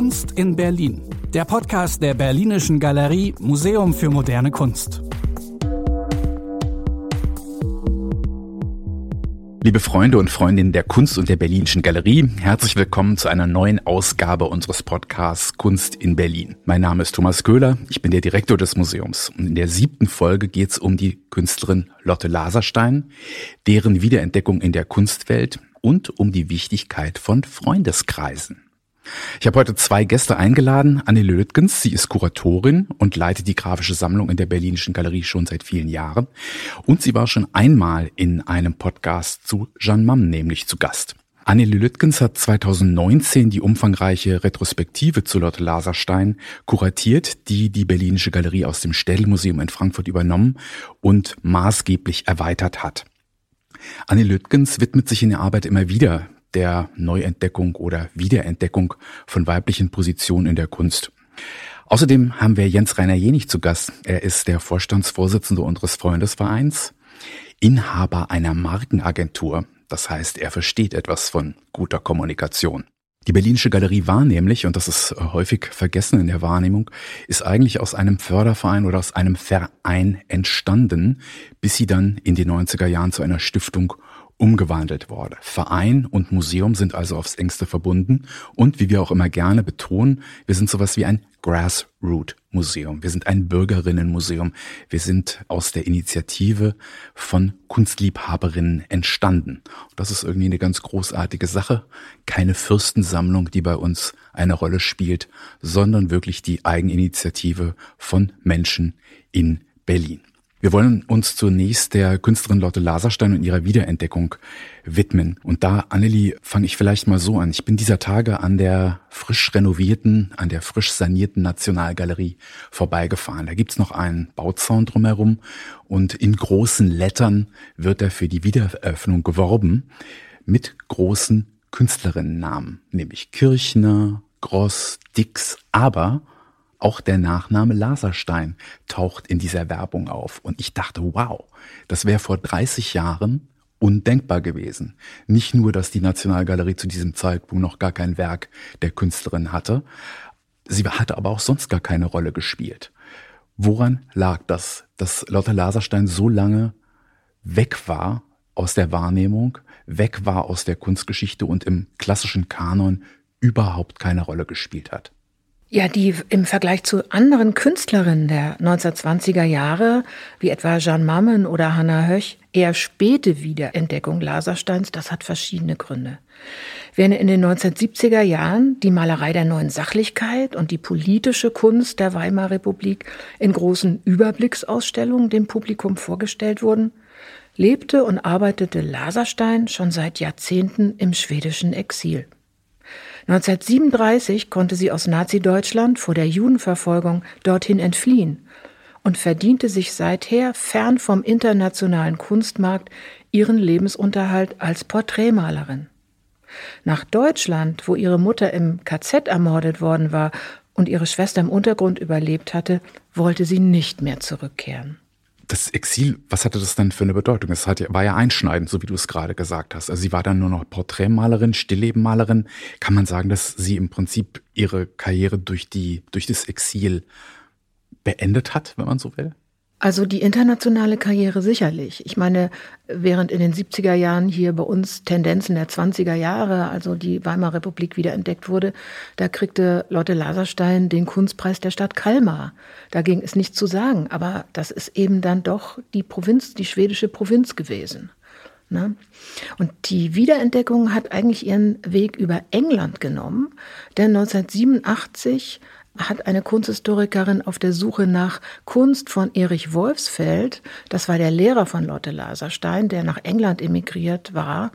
Kunst in Berlin. Der Podcast der Berlinischen Galerie Museum für moderne Kunst. Liebe Freunde und Freundinnen der Kunst und der Berlinischen Galerie, herzlich willkommen zu einer neuen Ausgabe unseres Podcasts Kunst in Berlin. Mein Name ist Thomas Köhler, ich bin der Direktor des Museums und in der siebten Folge geht es um die Künstlerin Lotte Laserstein, deren Wiederentdeckung in der Kunstwelt und um die Wichtigkeit von Freundeskreisen. Ich habe heute zwei Gäste eingeladen. Anne Lötgens, sie ist Kuratorin und leitet die grafische Sammlung in der Berlinischen Galerie schon seit vielen Jahren. Und sie war schon einmal in einem Podcast zu Jeanne Mam, nämlich zu Gast. Anne Lüttgens hat 2019 die umfangreiche Retrospektive zu Lotte Laserstein kuratiert, die die Berlinische Galerie aus dem Städelmuseum in Frankfurt übernommen und maßgeblich erweitert hat. Anne Lüttgens widmet sich in der Arbeit immer wieder der Neuentdeckung oder Wiederentdeckung von weiblichen Positionen in der Kunst. Außerdem haben wir Jens Rainer Jenig zu Gast. Er ist der Vorstandsvorsitzende unseres Freundesvereins, Inhaber einer Markenagentur. Das heißt, er versteht etwas von guter Kommunikation. Die Berlinische Galerie war nämlich, und das ist häufig vergessen in der Wahrnehmung, ist eigentlich aus einem Förderverein oder aus einem Verein entstanden, bis sie dann in den 90er Jahren zu einer Stiftung umgewandelt wurde. Verein und Museum sind also aufs engste verbunden und wie wir auch immer gerne betonen, wir sind sowas wie ein Grassroot Museum. Wir sind ein Bürgerinnenmuseum. Wir sind aus der Initiative von Kunstliebhaberinnen entstanden. das ist irgendwie eine ganz großartige Sache. Keine Fürstensammlung, die bei uns eine Rolle spielt, sondern wirklich die Eigeninitiative von Menschen in Berlin. Wir wollen uns zunächst der Künstlerin Lotte Laserstein und ihrer Wiederentdeckung widmen. Und da, Annelie, fange ich vielleicht mal so an. Ich bin dieser Tage an der frisch renovierten, an der frisch sanierten Nationalgalerie vorbeigefahren. Da gibt's noch einen Bauzaun drumherum und in großen Lettern wird da für die Wiedereröffnung geworben mit großen Künstlerinnennamen, nämlich Kirchner, Gross, Dix, aber auch der Nachname Laserstein taucht in dieser Werbung auf. Und ich dachte, wow, das wäre vor 30 Jahren undenkbar gewesen. Nicht nur, dass die Nationalgalerie zu diesem Zeitpunkt noch gar kein Werk der Künstlerin hatte, sie hatte aber auch sonst gar keine Rolle gespielt. Woran lag das, dass Lotte Laserstein so lange weg war aus der Wahrnehmung, weg war aus der Kunstgeschichte und im klassischen Kanon überhaupt keine Rolle gespielt hat? Ja, die im Vergleich zu anderen Künstlerinnen der 1920er Jahre, wie etwa Jeanne Mammen oder Hannah Höch, eher späte Wiederentdeckung Lasersteins, das hat verschiedene Gründe. Während in den 1970er Jahren die Malerei der neuen Sachlichkeit und die politische Kunst der Weimarer Republik in großen Überblicksausstellungen dem Publikum vorgestellt wurden, lebte und arbeitete Laserstein schon seit Jahrzehnten im schwedischen Exil. 1937 konnte sie aus Nazi-Deutschland vor der Judenverfolgung dorthin entfliehen und verdiente sich seither fern vom internationalen Kunstmarkt ihren Lebensunterhalt als Porträtmalerin. Nach Deutschland, wo ihre Mutter im KZ ermordet worden war und ihre Schwester im Untergrund überlebt hatte, wollte sie nicht mehr zurückkehren das Exil, was hatte das denn für eine Bedeutung? Es war ja einschneidend, so wie du es gerade gesagt hast. Also sie war dann nur noch Porträtmalerin, Stilllebenmalerin. Kann man sagen, dass sie im Prinzip ihre Karriere durch die, durch das Exil beendet hat, wenn man so will? Also die internationale Karriere sicherlich. Ich meine, während in den 70er Jahren hier bei uns Tendenzen der 20er Jahre, also die Weimarer Republik wieder entdeckt wurde, da kriegte Lotte Laserstein den Kunstpreis der Stadt Kalmar. Da ging es nicht zu sagen, aber das ist eben dann doch die Provinz, die schwedische Provinz gewesen. Ne? Und die Wiederentdeckung hat eigentlich ihren Weg über England genommen, denn 1987 hat eine Kunsthistorikerin auf der Suche nach Kunst von Erich Wolfsfeld, das war der Lehrer von Lotte Laserstein, der nach England emigriert war,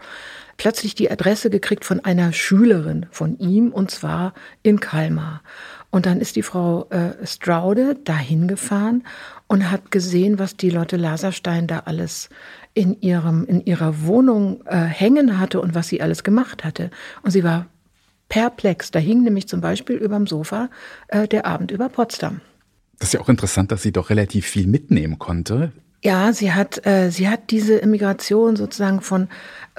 plötzlich die Adresse gekriegt von einer Schülerin von ihm, und zwar in Kalmar. Und dann ist die Frau äh, Straude dahin gefahren und hat gesehen, was die Lotte Laserstein da alles in ihrem in ihrer Wohnung äh, hängen hatte und was sie alles gemacht hatte. Und sie war perplex. Da hing nämlich zum Beispiel überm Sofa äh, der Abend über Potsdam. Das ist ja auch interessant, dass sie doch relativ viel mitnehmen konnte. Ja, sie hat, äh, sie hat diese Immigration sozusagen von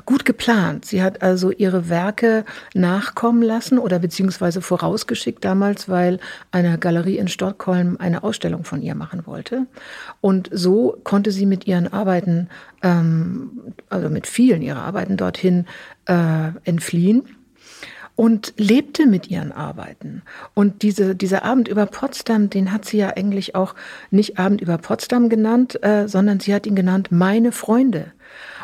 gut geplant. Sie hat also ihre Werke nachkommen lassen oder beziehungsweise vorausgeschickt damals, weil eine Galerie in Stockholm eine Ausstellung von ihr machen wollte. Und so konnte sie mit ihren Arbeiten, ähm, also mit vielen ihrer Arbeiten dorthin äh, entfliehen und lebte mit ihren Arbeiten. Und diese, dieser Abend über Potsdam, den hat sie ja eigentlich auch nicht Abend über Potsdam genannt, äh, sondern sie hat ihn genannt Meine Freunde.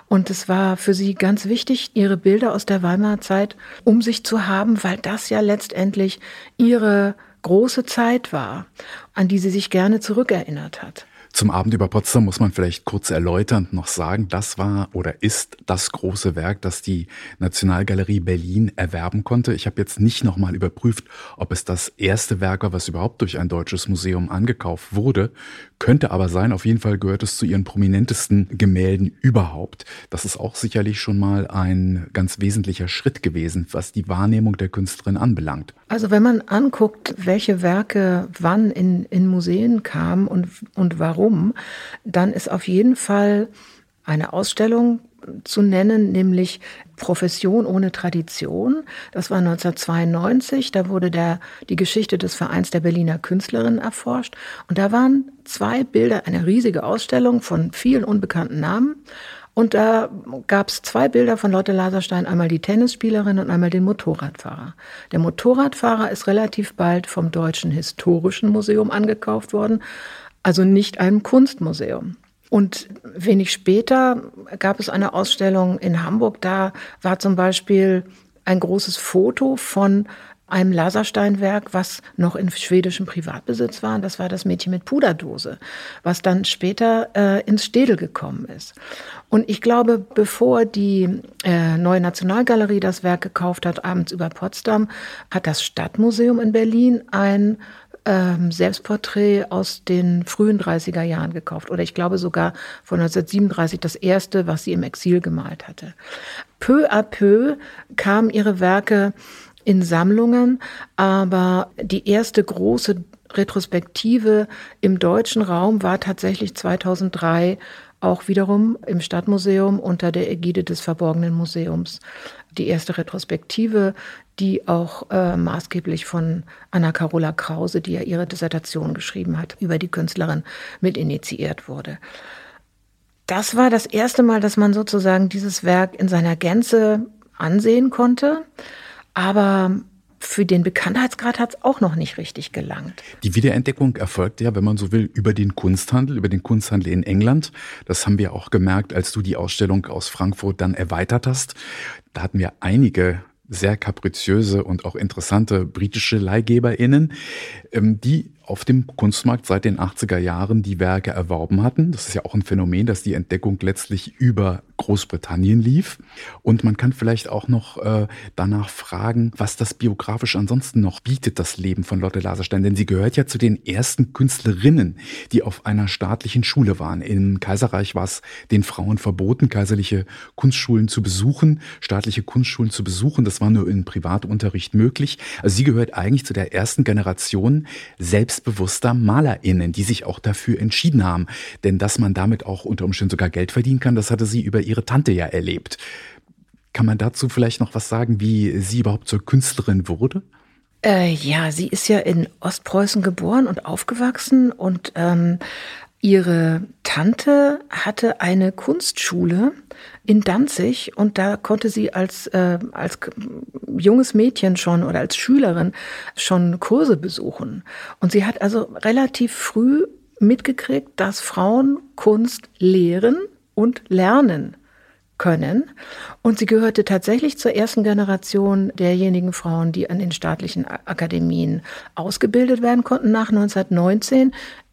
Und es war für sie ganz wichtig, ihre Bilder aus der Weimarer Zeit um sich zu haben, weil das ja letztendlich ihre große Zeit war, an die sie sich gerne zurückerinnert hat. Zum Abend über Potsdam muss man vielleicht kurz erläuternd noch sagen, das war oder ist das große Werk, das die Nationalgalerie Berlin erwerben konnte. Ich habe jetzt nicht nochmal überprüft, ob es das erste Werk war, was überhaupt durch ein deutsches Museum angekauft wurde. Könnte aber sein, auf jeden Fall gehört es zu ihren prominentesten Gemälden überhaupt. Das ist auch sicherlich schon mal ein ganz wesentlicher Schritt gewesen, was die Wahrnehmung der Künstlerin anbelangt. Also wenn man anguckt, welche Werke wann in, in Museen kamen und, und warum, warum, dann ist auf jeden Fall eine Ausstellung zu nennen, nämlich Profession ohne Tradition. Das war 1992. Da wurde der, die Geschichte des Vereins der Berliner Künstlerinnen erforscht. Und da waren zwei Bilder, eine riesige Ausstellung von vielen unbekannten Namen. Und da gab es zwei Bilder von Lotte Laserstein, einmal die Tennisspielerin und einmal den Motorradfahrer. Der Motorradfahrer ist relativ bald vom Deutschen Historischen Museum angekauft worden also nicht einem Kunstmuseum. Und wenig später gab es eine Ausstellung in Hamburg, da war zum Beispiel ein großes Foto von einem Lasersteinwerk, was noch in schwedischem Privatbesitz war. Das war das Mädchen mit Puderdose, was dann später äh, ins Städel gekommen ist. Und ich glaube, bevor die äh, neue Nationalgalerie das Werk gekauft hat, abends über Potsdam, hat das Stadtmuseum in Berlin ein ähm, Selbstporträt aus den frühen 30er Jahren gekauft. Oder ich glaube sogar von 1937 das erste, was sie im Exil gemalt hatte. Peu à peu kamen ihre Werke in Sammlungen, aber die erste große Retrospektive im deutschen Raum war tatsächlich 2003 auch wiederum im Stadtmuseum unter der Ägide des Verborgenen Museums. Die erste Retrospektive, die auch äh, maßgeblich von Anna-Carola Krause, die ja ihre Dissertation geschrieben hat, über die Künstlerin mit initiiert wurde. Das war das erste Mal, dass man sozusagen dieses Werk in seiner Gänze ansehen konnte. Aber für den Bekanntheitsgrad hat es auch noch nicht richtig gelangt. Die Wiederentdeckung erfolgt ja, wenn man so will, über den Kunsthandel, über den Kunsthandel in England. Das haben wir auch gemerkt, als du die Ausstellung aus Frankfurt dann erweitert hast. Da hatten wir einige sehr kapriziöse und auch interessante britische LeihgeberInnen, ähm, die auf dem Kunstmarkt seit den 80er Jahren die Werke erworben hatten. Das ist ja auch ein Phänomen, dass die Entdeckung letztlich über Großbritannien lief. Und man kann vielleicht auch noch äh, danach fragen, was das biografisch ansonsten noch bietet, das Leben von Lotte Laserstein. Denn sie gehört ja zu den ersten Künstlerinnen, die auf einer staatlichen Schule waren. Im Kaiserreich war es den Frauen verboten, kaiserliche Kunstschulen zu besuchen, staatliche Kunstschulen zu besuchen. Das war nur in Privatunterricht möglich. Also sie gehört eigentlich zu der ersten Generation selbstbewusster MalerInnen, die sich auch dafür entschieden haben. Denn dass man damit auch unter Umständen sogar Geld verdienen kann, das hatte sie über ihre Tante ja erlebt. Kann man dazu vielleicht noch was sagen, wie sie überhaupt zur Künstlerin wurde? Äh, ja, sie ist ja in Ostpreußen geboren und aufgewachsen und ähm, ihre Tante hatte eine Kunstschule in Danzig und da konnte sie als, äh, als junges Mädchen schon oder als Schülerin schon Kurse besuchen. Und sie hat also relativ früh mitgekriegt, dass Frauen Kunst lehren und lernen können. Und sie gehörte tatsächlich zur ersten Generation derjenigen Frauen, die an den staatlichen Akademien ausgebildet werden konnten nach 1919.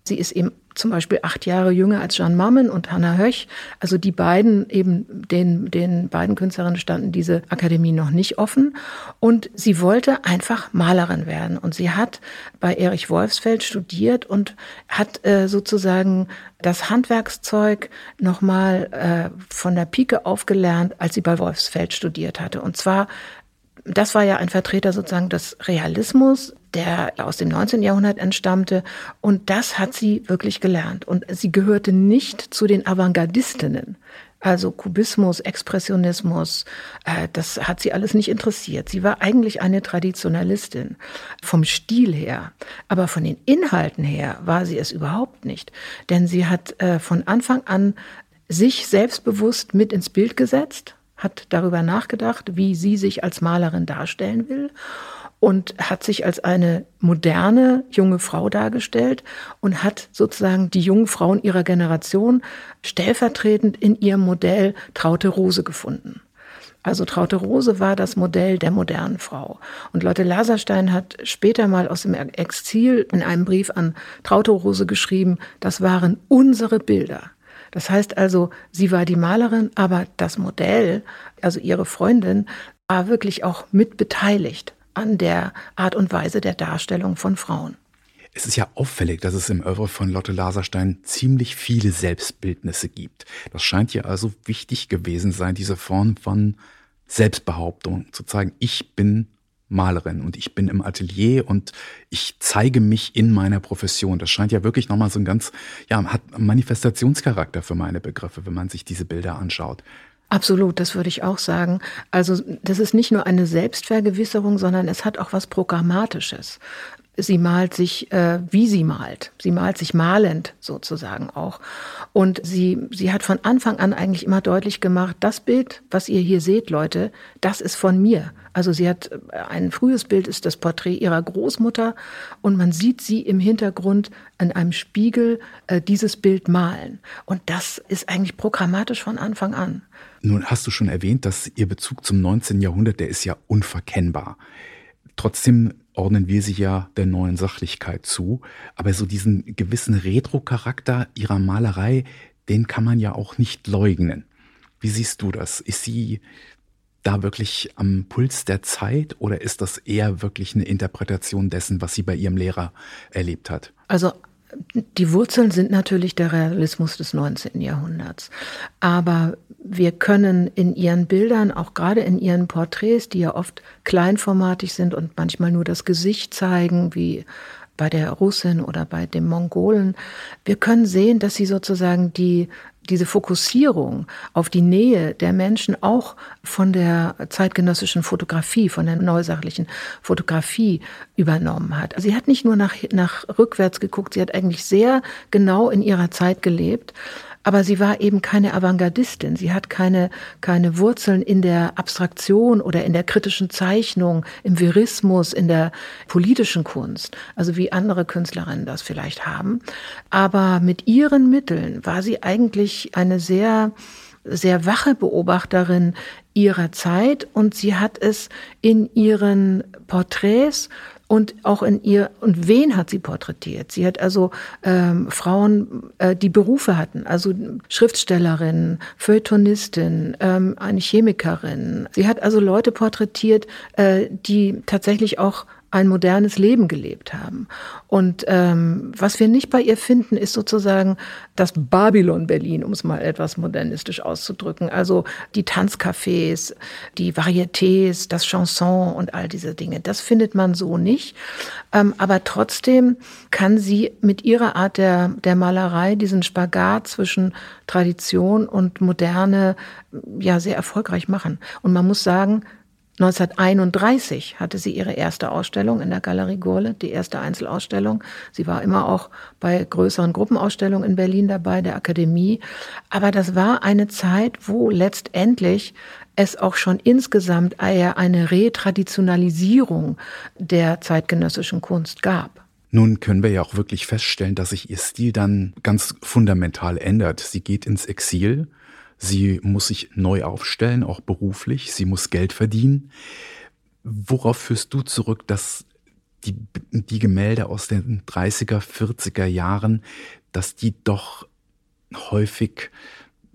Sie ist eben zum Beispiel acht Jahre jünger als Jeanne Mammen und Hannah Höch. Also die beiden, eben den, den beiden Künstlerinnen standen diese Akademie noch nicht offen. Und sie wollte einfach Malerin werden. Und sie hat bei Erich Wolfsfeld studiert und hat äh, sozusagen das Handwerkszeug nochmal äh, von der Pike aufgelernt, als sie bei Wolfsfeld studiert hatte. Und zwar das war ja ein Vertreter sozusagen des Realismus, der aus dem 19. Jahrhundert entstammte. Und das hat sie wirklich gelernt. Und sie gehörte nicht zu den Avantgardistinnen. Also Kubismus, Expressionismus, äh, das hat sie alles nicht interessiert. Sie war eigentlich eine Traditionalistin vom Stil her, aber von den Inhalten her war sie es überhaupt nicht. Denn sie hat äh, von Anfang an sich selbstbewusst mit ins Bild gesetzt, hat darüber nachgedacht, wie sie sich als Malerin darstellen will und hat sich als eine moderne junge Frau dargestellt und hat sozusagen die jungen Frauen ihrer Generation stellvertretend in ihrem Modell Traute Rose gefunden. Also Traute Rose war das Modell der modernen Frau. Und Lotte Laserstein hat später mal aus dem Exil in einem Brief an Traute Rose geschrieben, das waren unsere Bilder. Das heißt also, sie war die Malerin, aber das Modell, also ihre Freundin, war wirklich auch mit beteiligt an der Art und Weise der Darstellung von Frauen. Es ist ja auffällig, dass es im Oeuvre von Lotte Laserstein ziemlich viele Selbstbildnisse gibt. Das scheint ja also wichtig gewesen sein, diese Form von Selbstbehauptung, zu zeigen, ich bin Malerin und ich bin im Atelier und ich zeige mich in meiner Profession. Das scheint ja wirklich nochmal so ein ganz, ja, hat Manifestationscharakter für meine Begriffe, wenn man sich diese Bilder anschaut. Absolut, das würde ich auch sagen. Also das ist nicht nur eine Selbstvergewisserung, sondern es hat auch was Programmatisches. Sie malt sich, äh, wie sie malt. Sie malt sich malend sozusagen auch. Und sie, sie hat von Anfang an eigentlich immer deutlich gemacht, das Bild, was ihr hier seht, Leute, das ist von mir. Also sie hat äh, ein frühes Bild ist das Porträt ihrer Großmutter und man sieht sie im Hintergrund an einem Spiegel äh, dieses Bild malen. Und das ist eigentlich programmatisch von Anfang an. Nun hast du schon erwähnt, dass Ihr Bezug zum 19. Jahrhundert, der ist ja unverkennbar. Trotzdem ordnen wir sie ja der neuen Sachlichkeit zu. Aber so diesen gewissen Retro-Charakter ihrer Malerei, den kann man ja auch nicht leugnen. Wie siehst du das? Ist sie da wirklich am Puls der Zeit oder ist das eher wirklich eine Interpretation dessen, was sie bei ihrem Lehrer erlebt hat? Also die Wurzeln sind natürlich der Realismus des 19. Jahrhunderts. Aber wir können in ihren Bildern, auch gerade in ihren Porträts, die ja oft kleinformatig sind und manchmal nur das Gesicht zeigen, wie bei der Russin oder bei dem Mongolen, wir können sehen, dass sie sozusagen die diese Fokussierung auf die Nähe der Menschen auch von der zeitgenössischen Fotografie, von der neusachlichen Fotografie übernommen hat. Sie hat nicht nur nach, nach rückwärts geguckt, sie hat eigentlich sehr genau in ihrer Zeit gelebt aber sie war eben keine Avantgardistin. Sie hat keine, keine Wurzeln in der Abstraktion oder in der kritischen Zeichnung, im Verismus, in der politischen Kunst, also wie andere Künstlerinnen das vielleicht haben. Aber mit ihren Mitteln war sie eigentlich eine sehr, sehr wache Beobachterin ihrer Zeit und sie hat es in ihren Porträts und auch in ihr, und wen hat sie porträtiert? Sie hat also ähm, Frauen, äh, die Berufe hatten, also Schriftstellerin, Feuilletonistin, ähm, eine Chemikerin. Sie hat also Leute porträtiert, äh, die tatsächlich auch ein modernes Leben gelebt haben. Und ähm, was wir nicht bei ihr finden, ist sozusagen das Babylon Berlin, um es mal etwas modernistisch auszudrücken. Also die Tanzcafés, die Varietés, das Chanson und all diese Dinge. Das findet man so nicht. Ähm, aber trotzdem kann sie mit ihrer Art der, der Malerei diesen Spagat zwischen Tradition und Moderne ja sehr erfolgreich machen. Und man muss sagen, 1931 hatte sie ihre erste Ausstellung in der Galerie Gurle, die erste Einzelausstellung. Sie war immer auch bei größeren Gruppenausstellungen in Berlin dabei, der Akademie. Aber das war eine Zeit, wo letztendlich es auch schon insgesamt eine Retraditionalisierung der zeitgenössischen Kunst gab. Nun können wir ja auch wirklich feststellen, dass sich ihr Stil dann ganz fundamental ändert. Sie geht ins Exil Sie muss sich neu aufstellen, auch beruflich. Sie muss Geld verdienen. Worauf führst du zurück, dass die, die Gemälde aus den 30er, 40er Jahren, dass die doch häufig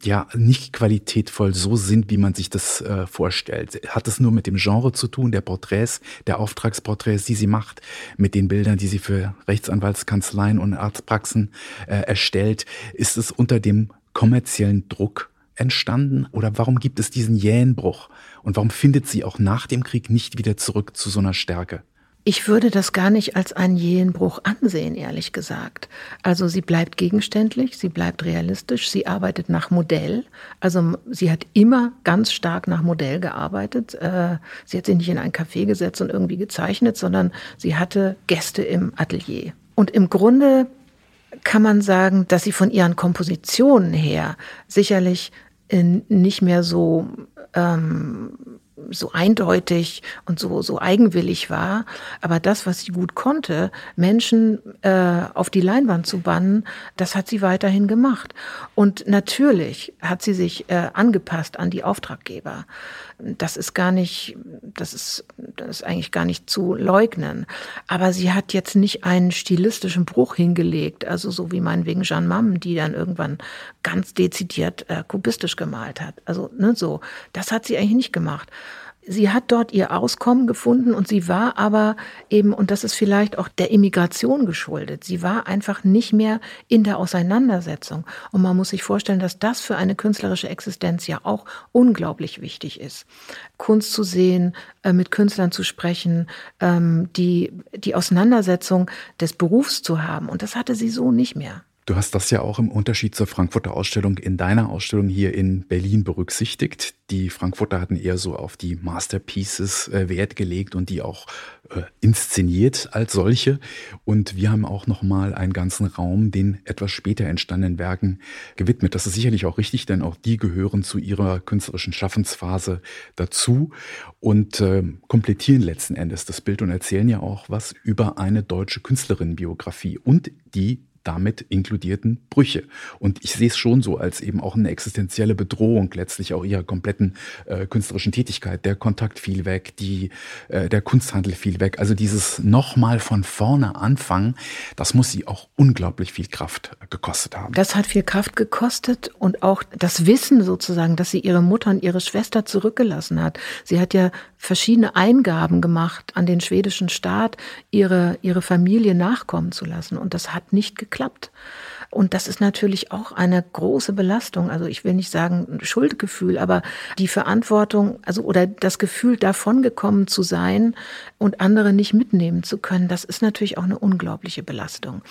ja nicht qualitätvoll so sind, wie man sich das äh, vorstellt. Hat es nur mit dem Genre zu tun, der Porträts, der Auftragsporträts, die sie macht, mit den Bildern, die sie für Rechtsanwaltskanzleien und Arztpraxen äh, erstellt? Ist es unter dem kommerziellen Druck entstanden oder warum gibt es diesen jähen Bruch und warum findet sie auch nach dem Krieg nicht wieder zurück zu so einer Stärke? Ich würde das gar nicht als einen jähen Bruch ansehen, ehrlich gesagt. Also sie bleibt gegenständlich, sie bleibt realistisch, sie arbeitet nach Modell. Also sie hat immer ganz stark nach Modell gearbeitet. Äh, sie hat sich nicht in ein Café gesetzt und irgendwie gezeichnet, sondern sie hatte Gäste im Atelier. Und im Grunde kann man sagen, dass sie von ihren Kompositionen her sicherlich nicht mehr so ähm, so eindeutig und so, so eigenwillig war. Aber das, was sie gut konnte, Menschen äh, auf die Leinwand zu bannen, das hat sie weiterhin gemacht. Und natürlich hat sie sich äh, angepasst an die Auftraggeber. Das ist gar nicht, das ist, das ist eigentlich gar nicht zu leugnen. Aber sie hat jetzt nicht einen stilistischen Bruch hingelegt, also so wie meinetwegen Jeanne Mamme, die dann irgendwann ganz dezidiert äh, kubistisch gemalt hat. Also ne, so, das hat sie eigentlich nicht gemacht. Sie hat dort ihr Auskommen gefunden und sie war aber eben, und das ist vielleicht auch der Immigration geschuldet, sie war einfach nicht mehr in der Auseinandersetzung. Und man muss sich vorstellen, dass das für eine künstlerische Existenz ja auch unglaublich wichtig ist. Kunst zu sehen, äh, mit Künstlern zu sprechen, ähm, die, die Auseinandersetzung des Berufs zu haben. Und das hatte sie so nicht mehr. Du hast das ja auch im Unterschied zur Frankfurter Ausstellung in deiner Ausstellung hier in Berlin berücksichtigt. Die Frankfurter hatten eher so auf die Masterpieces äh, Wert gelegt und die auch äh, inszeniert als solche. Und wir haben auch nochmal einen ganzen Raum den etwas später entstandenen Werken gewidmet. Das ist sicherlich auch richtig, denn auch die gehören zu ihrer künstlerischen Schaffensphase dazu und äh, komplettieren letzten Endes das Bild und erzählen ja auch was über eine deutsche Künstlerinnenbiografie und die damit inkludierten Brüche. Und ich sehe es schon so als eben auch eine existenzielle Bedrohung letztlich auch ihrer kompletten äh, künstlerischen Tätigkeit. Der Kontakt fiel weg, die, äh, der Kunsthandel fiel weg. Also dieses nochmal von vorne anfangen, das muss sie auch unglaublich viel Kraft gekostet haben. Das hat viel Kraft gekostet und auch das Wissen sozusagen, dass sie ihre Mutter und ihre Schwester zurückgelassen hat. Sie hat ja verschiedene Eingaben gemacht an den schwedischen Staat, ihre, ihre Familie nachkommen zu lassen. Und das hat nicht geklappt. Und das ist natürlich auch eine große Belastung. Also ich will nicht sagen Schuldgefühl, aber die Verantwortung, also oder das Gefühl, davongekommen zu sein und andere nicht mitnehmen zu können, das ist natürlich auch eine unglaubliche Belastung.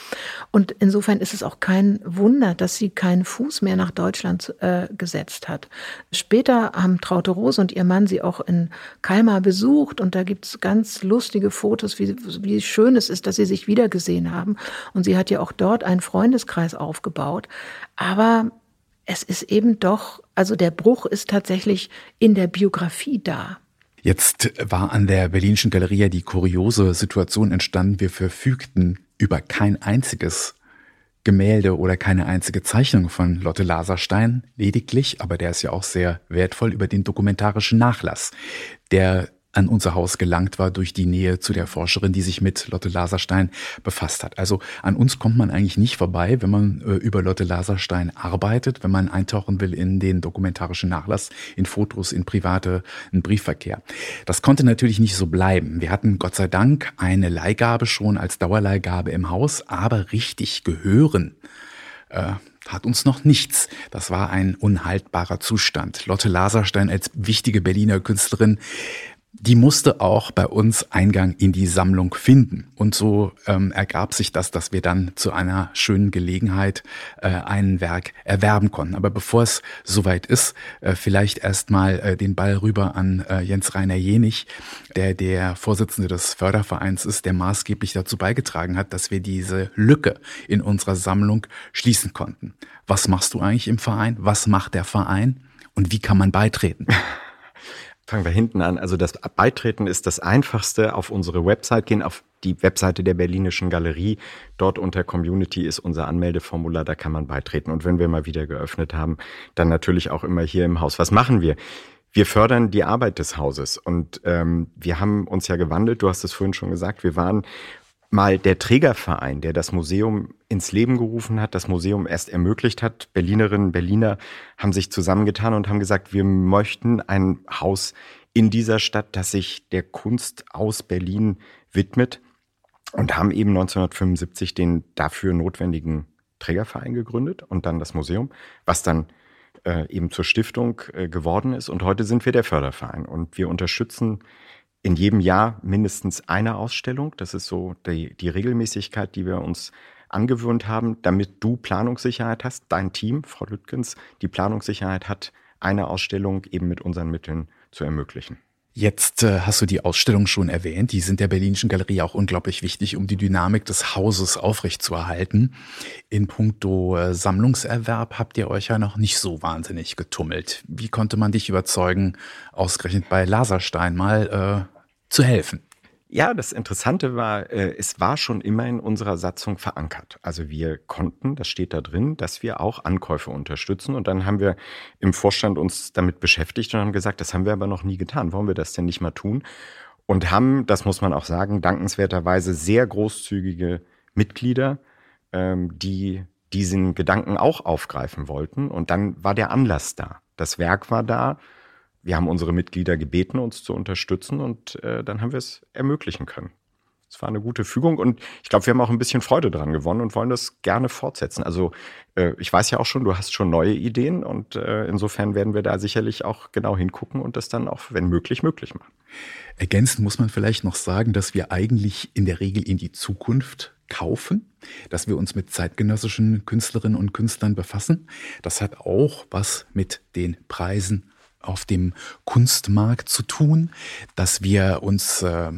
Und insofern ist es auch kein Wunder, dass sie keinen Fuß mehr nach Deutschland äh, gesetzt hat. Später haben Traute Rose und ihr Mann sie auch in Kalmar besucht und da gibt's ganz lustige Fotos, wie, wie schön es ist, dass sie sich wiedergesehen haben. Und sie hat ja auch dort einen Freundeskreis Freundeskreis aufgebaut. Aber es ist eben doch, also der Bruch ist tatsächlich in der Biografie da. Jetzt war an der Berlinischen Galerie die kuriose Situation entstanden, wir verfügten über kein einziges Gemälde oder keine einzige Zeichnung von Lotte Laserstein, lediglich, aber der ist ja auch sehr wertvoll, über den dokumentarischen Nachlass, der an unser Haus gelangt war durch die Nähe zu der Forscherin, die sich mit Lotte Laserstein befasst hat. Also an uns kommt man eigentlich nicht vorbei, wenn man äh, über Lotte Laserstein arbeitet, wenn man eintauchen will in den dokumentarischen Nachlass, in Fotos, in private, in Briefverkehr. Das konnte natürlich nicht so bleiben. Wir hatten Gott sei Dank eine Leihgabe schon als Dauerleihgabe im Haus, aber richtig gehören. Äh, hat uns noch nichts. Das war ein unhaltbarer Zustand. Lotte Laserstein als wichtige Berliner Künstlerin die musste auch bei uns Eingang in die Sammlung finden. Und so ähm, ergab sich das, dass wir dann zu einer schönen Gelegenheit äh, ein Werk erwerben konnten. Aber bevor es soweit ist, äh, vielleicht erstmal äh, den Ball rüber an äh, Jens Rainer Jenig, der der Vorsitzende des Fördervereins ist, der maßgeblich dazu beigetragen hat, dass wir diese Lücke in unserer Sammlung schließen konnten. Was machst du eigentlich im Verein? Was macht der Verein? Und wie kann man beitreten? Fangen wir hinten an. Also das Beitreten ist das Einfachste. Auf unsere Website gehen, auf die Webseite der Berlinischen Galerie. Dort unter Community ist unser Anmeldeformular, da kann man beitreten. Und wenn wir mal wieder geöffnet haben, dann natürlich auch immer hier im Haus. Was machen wir? Wir fördern die Arbeit des Hauses und ähm, wir haben uns ja gewandelt. Du hast es vorhin schon gesagt. Wir waren mal der Trägerverein, der das Museum ins Leben gerufen hat, das Museum erst ermöglicht hat. Berlinerinnen, Berliner haben sich zusammengetan und haben gesagt, wir möchten ein Haus in dieser Stadt, das sich der Kunst aus Berlin widmet und haben eben 1975 den dafür notwendigen Trägerverein gegründet und dann das Museum, was dann äh, eben zur Stiftung äh, geworden ist. Und heute sind wir der Förderverein und wir unterstützen in jedem Jahr mindestens eine Ausstellung. Das ist so die, die Regelmäßigkeit, die wir uns angewöhnt haben, damit du Planungssicherheit hast, dein Team, Frau Lüttgens, die Planungssicherheit hat, eine Ausstellung eben mit unseren Mitteln zu ermöglichen. Jetzt äh, hast du die Ausstellung schon erwähnt. Die sind der Berlinischen Galerie auch unglaublich wichtig, um die Dynamik des Hauses aufrechtzuerhalten. In puncto äh, Sammlungserwerb habt ihr euch ja noch nicht so wahnsinnig getummelt. Wie konnte man dich überzeugen, ausgerechnet bei Laserstein mal äh, zu helfen? Ja, das Interessante war, äh, es war schon immer in unserer Satzung verankert. Also wir konnten, das steht da drin, dass wir auch Ankäufe unterstützen. Und dann haben wir im Vorstand uns damit beschäftigt und haben gesagt, das haben wir aber noch nie getan. Wollen wir das denn nicht mal tun? Und haben, das muss man auch sagen, dankenswerterweise sehr großzügige Mitglieder, ähm, die diesen Gedanken auch aufgreifen wollten. Und dann war der Anlass da. Das Werk war da wir haben unsere Mitglieder gebeten, uns zu unterstützen und äh, dann haben wir es ermöglichen können. Es war eine gute Fügung und ich glaube, wir haben auch ein bisschen Freude dran gewonnen und wollen das gerne fortsetzen. Also äh, ich weiß ja auch schon, du hast schon neue Ideen und äh, insofern werden wir da sicherlich auch genau hingucken und das dann auch, wenn möglich, möglich machen. Ergänzend muss man vielleicht noch sagen, dass wir eigentlich in der Regel in die Zukunft kaufen, dass wir uns mit zeitgenössischen Künstlerinnen und Künstlern befassen. Das hat auch was mit den Preisen auf dem Kunstmarkt zu tun, dass wir uns äh,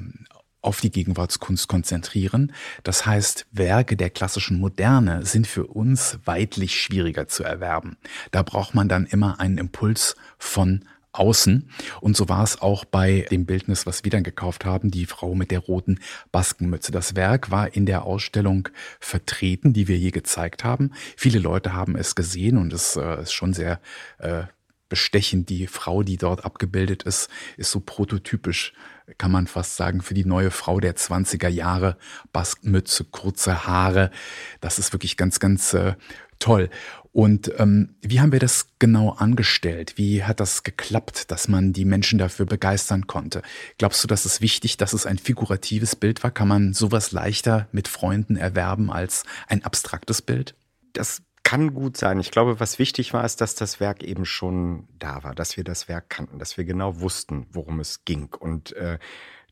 auf die Gegenwartskunst konzentrieren. Das heißt, Werke der klassischen Moderne sind für uns weitlich schwieriger zu erwerben. Da braucht man dann immer einen Impuls von außen. Und so war es auch bei dem Bildnis, was wir dann gekauft haben, die Frau mit der roten Baskenmütze. Das Werk war in der Ausstellung vertreten, die wir hier gezeigt haben. Viele Leute haben es gesehen und es äh, ist schon sehr äh, bestechend. Die Frau, die dort abgebildet ist, ist so prototypisch, kann man fast sagen, für die neue Frau der 20er Jahre. Baskmütze, kurze Haare. Das ist wirklich ganz, ganz äh, toll. Und ähm, wie haben wir das genau angestellt? Wie hat das geklappt, dass man die Menschen dafür begeistern konnte? Glaubst du, dass es wichtig, dass es ein figuratives Bild war? Kann man sowas leichter mit Freunden erwerben als ein abstraktes Bild? Das kann gut sein. Ich glaube, was wichtig war, ist, dass das Werk eben schon da war, dass wir das Werk kannten, dass wir genau wussten, worum es ging und äh,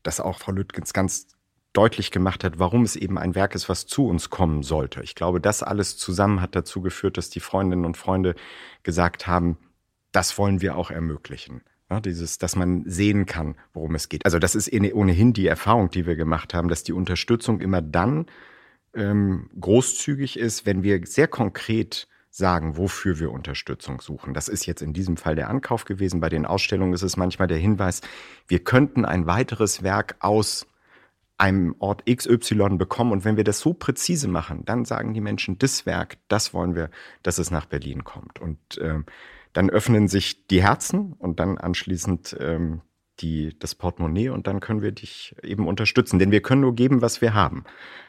dass auch Frau Lüttgens ganz deutlich gemacht hat, warum es eben ein Werk ist, was zu uns kommen sollte. Ich glaube, das alles zusammen hat dazu geführt, dass die Freundinnen und Freunde gesagt haben, das wollen wir auch ermöglichen. Ja, dieses, dass man sehen kann, worum es geht. Also das ist ohnehin die Erfahrung, die wir gemacht haben, dass die Unterstützung immer dann ähm, großzügig ist, wenn wir sehr konkret sagen, wofür wir Unterstützung suchen. Das ist jetzt in diesem Fall der Ankauf gewesen. Bei den Ausstellungen ist es manchmal der Hinweis, wir könnten ein weiteres Werk aus einem Ort XY bekommen. Und wenn wir das so präzise machen, dann sagen die Menschen, das Werk, das wollen wir, dass es nach Berlin kommt. Und ähm, dann öffnen sich die Herzen und dann anschließend ähm, die, das Portemonnaie und dann können wir dich eben unterstützen. Denn wir können nur geben, was wir haben.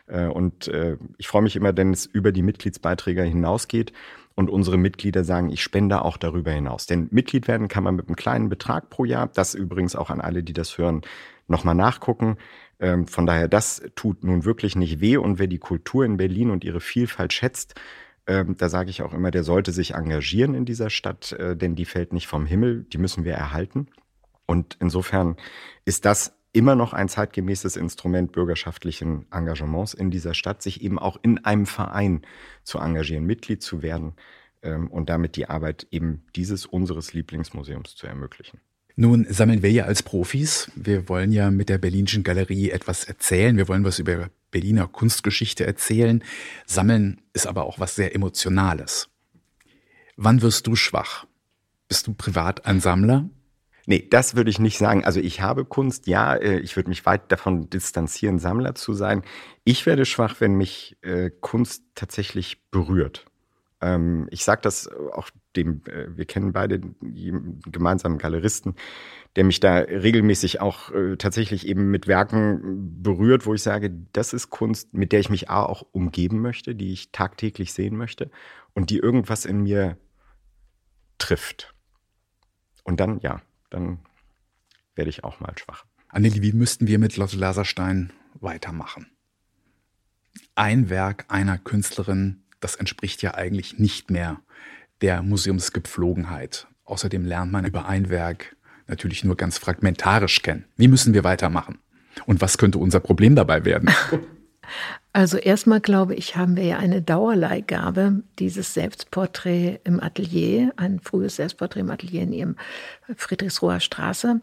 Äh, und äh, ich freue mich immer, wenn es über die Mitgliedsbeiträge hinausgeht und unsere Mitglieder sagen, ich spende auch darüber hinaus. Denn Mitglied werden kann man mit einem kleinen Betrag pro Jahr. Das übrigens auch an alle, die das hören, nochmal nachgucken. Ähm, von daher, das tut nun wirklich nicht weh. Und wer die Kultur in Berlin und ihre Vielfalt schätzt, ähm, da sage ich auch immer, der sollte sich engagieren in dieser Stadt, äh, denn die fällt nicht vom Himmel, die müssen wir erhalten. Und insofern ist das immer noch ein zeitgemäßes Instrument bürgerschaftlichen Engagements in dieser Stadt, sich eben auch in einem Verein zu engagieren, Mitglied zu werden ähm, und damit die Arbeit eben dieses unseres Lieblingsmuseums zu ermöglichen. Nun sammeln wir ja als Profis. Wir wollen ja mit der Berlinischen Galerie etwas erzählen. Wir wollen was über Berliner Kunstgeschichte erzählen. Sammeln ist aber auch was sehr Emotionales. Wann wirst du schwach? Bist du privat ein Sammler? Nee, das würde ich nicht sagen. Also ich habe Kunst, ja, äh, ich würde mich weit davon distanzieren, Sammler zu sein. Ich werde schwach, wenn mich äh, Kunst tatsächlich berührt. Ähm, ich sage das auch dem, äh, wir kennen beide gemeinsamen Galeristen, der mich da regelmäßig auch tatsächlich eben mit Werken berührt, wo ich sage, das ist Kunst, mit der ich mich auch umgeben möchte, die ich tagtäglich sehen möchte und die irgendwas in mir trifft. Und dann, ja, dann werde ich auch mal schwach. Anneli, wie müssten wir mit Lotte Laserstein weitermachen? Ein Werk einer Künstlerin, das entspricht ja eigentlich nicht mehr der Museumsgepflogenheit. Außerdem lernt man über ein Werk natürlich nur ganz fragmentarisch kennen. Wie müssen wir weitermachen? Und was könnte unser Problem dabei werden? Also erstmal glaube ich, haben wir ja eine Dauerleihgabe, dieses Selbstporträt im Atelier, ein frühes Selbstporträt im Atelier in ihrem Friedrichsruher Straße.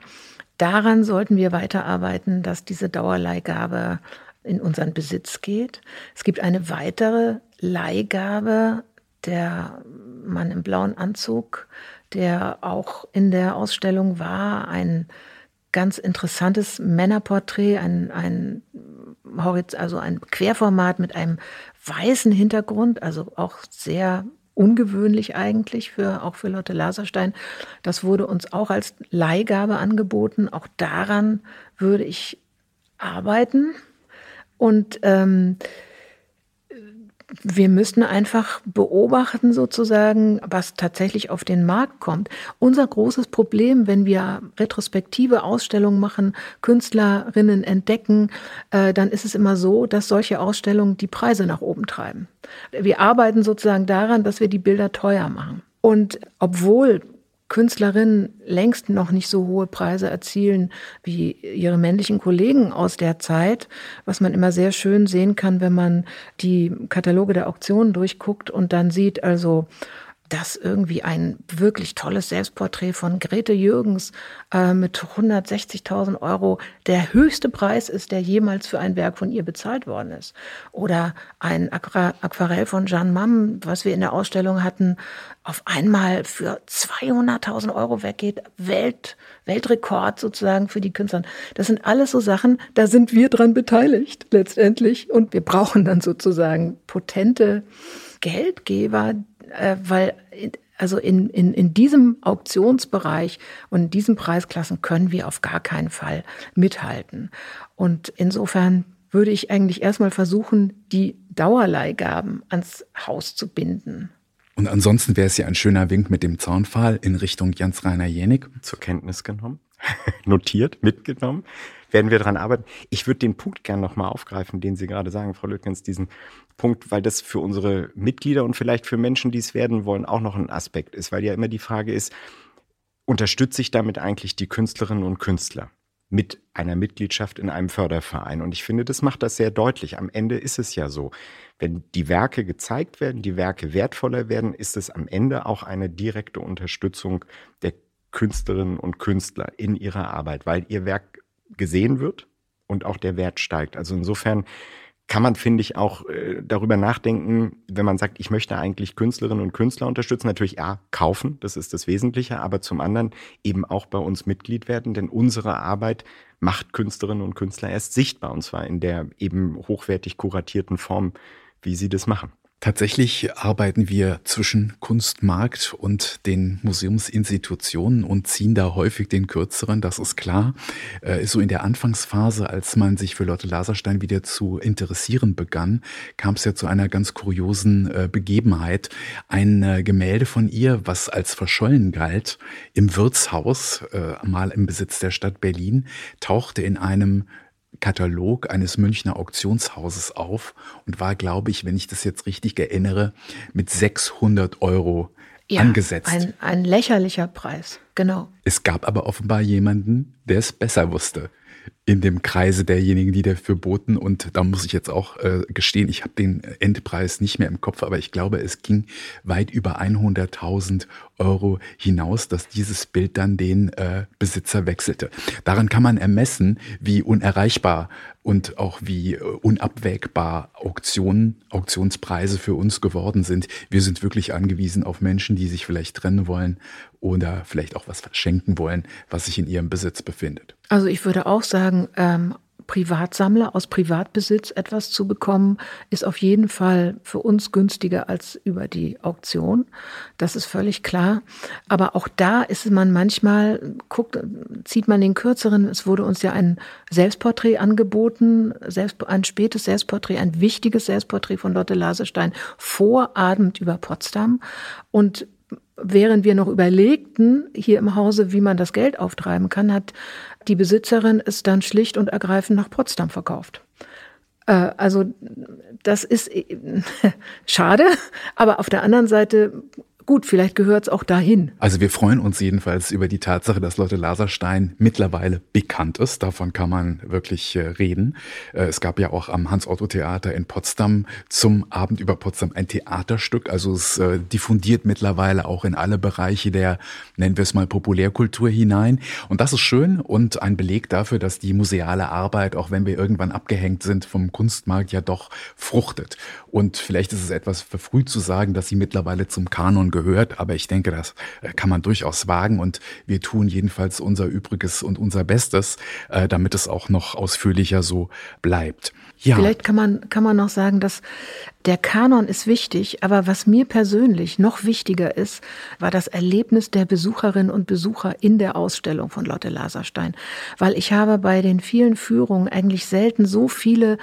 Daran sollten wir weiterarbeiten, dass diese Dauerleihgabe in unseren Besitz geht. Es gibt eine weitere Leihgabe, der Mann im blauen Anzug, der auch in der Ausstellung war, ein ganz interessantes Männerporträt, ein, ein also ein Querformat mit einem weißen Hintergrund, also auch sehr ungewöhnlich eigentlich für auch für Lotte Laserstein. Das wurde uns auch als Leihgabe angeboten. Auch daran würde ich arbeiten. Und ähm, wir müssten einfach beobachten sozusagen, was tatsächlich auf den Markt kommt. Unser großes Problem, wenn wir retrospektive Ausstellungen machen, Künstlerinnen entdecken, äh, dann ist es immer so, dass solche Ausstellungen die Preise nach oben treiben. Wir arbeiten sozusagen daran, dass wir die Bilder teuer machen. Und obwohl Künstlerinnen längst noch nicht so hohe Preise erzielen wie ihre männlichen Kollegen aus der Zeit, was man immer sehr schön sehen kann, wenn man die Kataloge der Auktionen durchguckt und dann sieht also dass irgendwie ein wirklich tolles Selbstporträt von Grete Jürgens äh, mit 160.000 Euro der höchste Preis ist, der jemals für ein Werk von ihr bezahlt worden ist. Oder ein Aqu Aquarell von Jeanne Mamm, was wir in der Ausstellung hatten, auf einmal für 200.000 Euro weggeht. Welt, Weltrekord sozusagen für die Künstler. Das sind alles so Sachen, da sind wir dran beteiligt letztendlich. Und wir brauchen dann sozusagen potente Geldgeber, äh, weil also in, in, in diesem Auktionsbereich und in diesen Preisklassen können wir auf gar keinen Fall mithalten. Und insofern würde ich eigentlich erstmal versuchen, die Dauerleihgaben ans Haus zu binden. Und ansonsten wäre es ja ein schöner Wink mit dem Zaunpfahl in Richtung Jens-Rainer Jenig. Zur Kenntnis genommen, notiert, mitgenommen werden wir daran arbeiten. Ich würde den Punkt gerne nochmal aufgreifen, den Sie gerade sagen, Frau Lückens, diesen Punkt, weil das für unsere Mitglieder und vielleicht für Menschen, die es werden wollen, auch noch ein Aspekt ist, weil ja immer die Frage ist, unterstütze ich damit eigentlich die Künstlerinnen und Künstler? mit einer Mitgliedschaft in einem Förderverein. Und ich finde, das macht das sehr deutlich. Am Ende ist es ja so, wenn die Werke gezeigt werden, die Werke wertvoller werden, ist es am Ende auch eine direkte Unterstützung der Künstlerinnen und Künstler in ihrer Arbeit, weil ihr Werk gesehen wird und auch der Wert steigt. Also insofern kann man, finde ich, auch äh, darüber nachdenken, wenn man sagt, ich möchte eigentlich Künstlerinnen und Künstler unterstützen, natürlich ja, kaufen, das ist das Wesentliche, aber zum anderen eben auch bei uns Mitglied werden, denn unsere Arbeit macht Künstlerinnen und Künstler erst sichtbar und zwar in der eben hochwertig kuratierten Form, wie sie das machen. Tatsächlich arbeiten wir zwischen Kunstmarkt und den Museumsinstitutionen und ziehen da häufig den kürzeren, das ist klar. Äh, so in der Anfangsphase, als man sich für Lotte Laserstein wieder zu interessieren begann, kam es ja zu einer ganz kuriosen äh, Begebenheit. Ein äh, Gemälde von ihr, was als verschollen galt, im Wirtshaus, mal im Besitz der Stadt Berlin, tauchte in einem Katalog eines Münchner Auktionshauses auf und war, glaube ich, wenn ich das jetzt richtig erinnere, mit 600 Euro ja, angesetzt. Ein, ein lächerlicher Preis, genau. Es gab aber offenbar jemanden, der es besser wusste in dem Kreise derjenigen, die dafür boten. Und da muss ich jetzt auch äh, gestehen, ich habe den Endpreis nicht mehr im Kopf, aber ich glaube, es ging weit über 100.000 Euro hinaus, dass dieses Bild dann den äh, Besitzer wechselte. Daran kann man ermessen, wie unerreichbar und auch wie äh, unabwägbar Auktionen, Auktionspreise für uns geworden sind. Wir sind wirklich angewiesen auf Menschen, die sich vielleicht trennen wollen oder vielleicht auch was verschenken wollen, was sich in ihrem Besitz befindet. Also ich würde auch sagen, ähm, Privatsammler aus Privatbesitz etwas zu bekommen, ist auf jeden Fall für uns günstiger als über die Auktion. Das ist völlig klar. Aber auch da ist man manchmal, guckt, zieht man den kürzeren. Es wurde uns ja ein Selbstporträt angeboten, selbst, ein spätes Selbstporträt, ein wichtiges Selbstporträt von Lotte Laserstein vor Abend über Potsdam. Und während wir noch überlegten hier im Hause, wie man das Geld auftreiben kann, hat die Besitzerin es dann schlicht und ergreifend nach Potsdam verkauft. Äh, also das ist äh, schade, aber auf der anderen Seite gut, vielleicht gehört es auch dahin. Also wir freuen uns jedenfalls über die Tatsache, dass Lotte Laserstein mittlerweile bekannt ist. Davon kann man wirklich äh, reden. Äh, es gab ja auch am Hans-Otto-Theater in Potsdam zum Abend über Potsdam ein Theaterstück. Also es äh, diffundiert mittlerweile auch in alle Bereiche der, nennen wir es mal, Populärkultur hinein. Und das ist schön und ein Beleg dafür, dass die museale Arbeit, auch wenn wir irgendwann abgehängt sind vom Kunstmarkt, ja doch fruchtet. Und vielleicht ist es etwas verfrüht zu sagen, dass sie mittlerweile zum Kanon gehört, aber ich denke, das äh, kann man durchaus wagen und wir tun jedenfalls unser Übriges und unser Bestes, äh, damit es auch noch ausführlicher so bleibt. Ja. Vielleicht kann man, kann man noch sagen, dass der Kanon ist wichtig, aber was mir persönlich noch wichtiger ist, war das Erlebnis der Besucherinnen und Besucher in der Ausstellung von Lotte Laserstein. Weil ich habe bei den vielen Führungen eigentlich selten so viele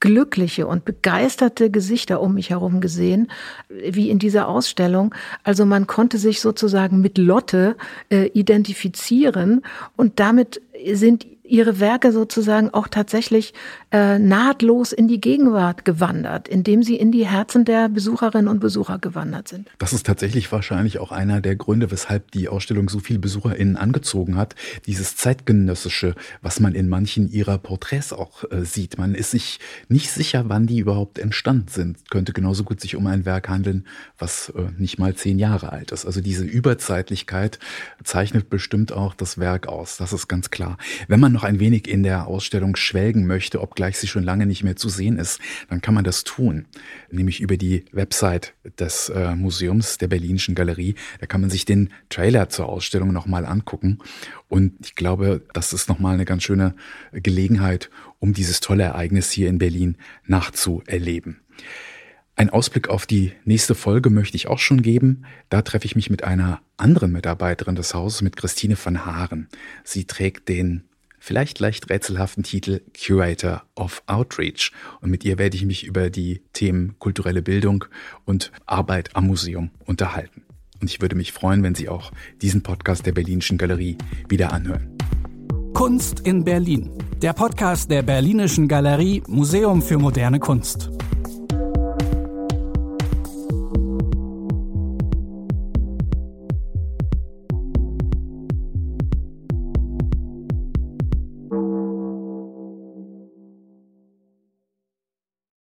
glückliche und begeisterte Gesichter um mich herum gesehen, wie in dieser Ausstellung. Also man konnte sich sozusagen mit Lotte äh, identifizieren und damit sind ihre Werke sozusagen auch tatsächlich äh, nahtlos in die Gegenwart gewandert, indem sie in die Herzen der Besucherinnen und Besucher gewandert sind. Das ist tatsächlich wahrscheinlich auch einer der Gründe, weshalb die Ausstellung so viele BesucherInnen angezogen hat. Dieses zeitgenössische, was man in manchen ihrer Porträts auch äh, sieht. Man ist sich nicht sicher, wann die überhaupt entstanden sind. Könnte genauso gut sich um ein Werk handeln, was äh, nicht mal zehn Jahre alt ist. Also diese Überzeitlichkeit zeichnet bestimmt auch das Werk aus. Das ist ganz klar. Wenn man noch ein wenig in der Ausstellung schwelgen möchte, obgleich sie schon lange nicht mehr zu sehen ist, dann kann man das tun. Nämlich über die Website des äh, Museums der Berlinischen Galerie. Da kann man sich den Trailer zur Ausstellung nochmal angucken. Und ich glaube, das ist nochmal eine ganz schöne Gelegenheit, um dieses tolle Ereignis hier in Berlin nachzuerleben. Ein Ausblick auf die nächste Folge möchte ich auch schon geben. Da treffe ich mich mit einer anderen Mitarbeiterin des Hauses, mit Christine van Haaren. Sie trägt den vielleicht leicht rätselhaften Titel Curator of Outreach. Und mit ihr werde ich mich über die Themen kulturelle Bildung und Arbeit am Museum unterhalten. Und ich würde mich freuen, wenn Sie auch diesen Podcast der Berlinischen Galerie wieder anhören. Kunst in Berlin. Der Podcast der Berlinischen Galerie Museum für moderne Kunst.